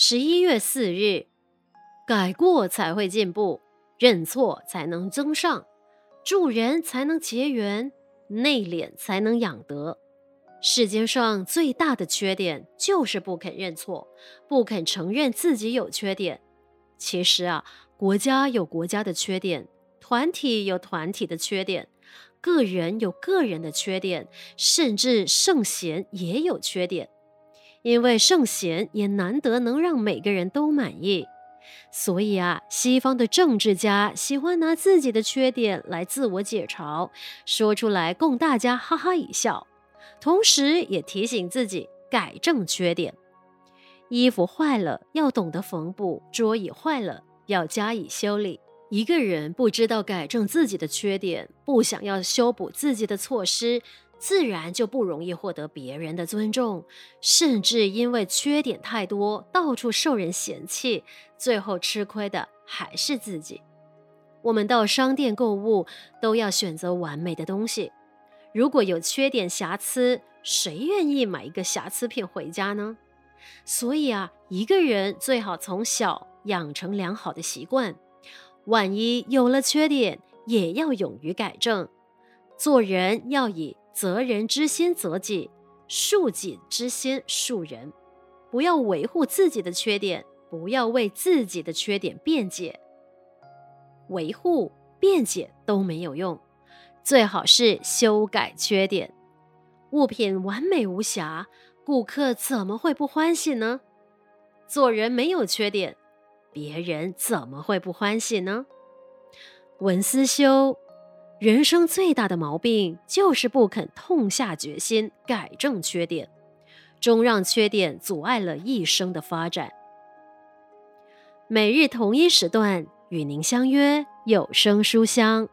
十一月四日，改过才会进步，认错才能增上，助人才能结缘，内敛才能养德。世间上最大的缺点就是不肯认错，不肯承认自己有缺点。其实啊，国家有国家的缺点，团体有团体的缺点，个人有个人的缺点，甚至圣贤也有缺点。因为圣贤也难得能让每个人都满意，所以啊，西方的政治家喜欢拿自己的缺点来自我解嘲，说出来供大家哈哈一笑，同时也提醒自己改正缺点。衣服坏了要懂得缝补，桌椅坏了要加以修理。一个人不知道改正自己的缺点，不想要修补自己的错失。自然就不容易获得别人的尊重，甚至因为缺点太多，到处受人嫌弃，最后吃亏的还是自己。我们到商店购物都要选择完美的东西，如果有缺点瑕疵，谁愿意买一个瑕疵品回家呢？所以啊，一个人最好从小养成良好的习惯，万一有了缺点，也要勇于改正。做人要以责人之心责己，恕己之心恕人。不要维护自己的缺点，不要为自己的缺点辩解，维护、辩解都没有用。最好是修改缺点。物品完美无瑕，顾客怎么会不欢喜呢？做人没有缺点，别人怎么会不欢喜呢？文思修。人生最大的毛病就是不肯痛下决心改正缺点，终让缺点阻碍了一生的发展。每日同一时段与您相约有声书香。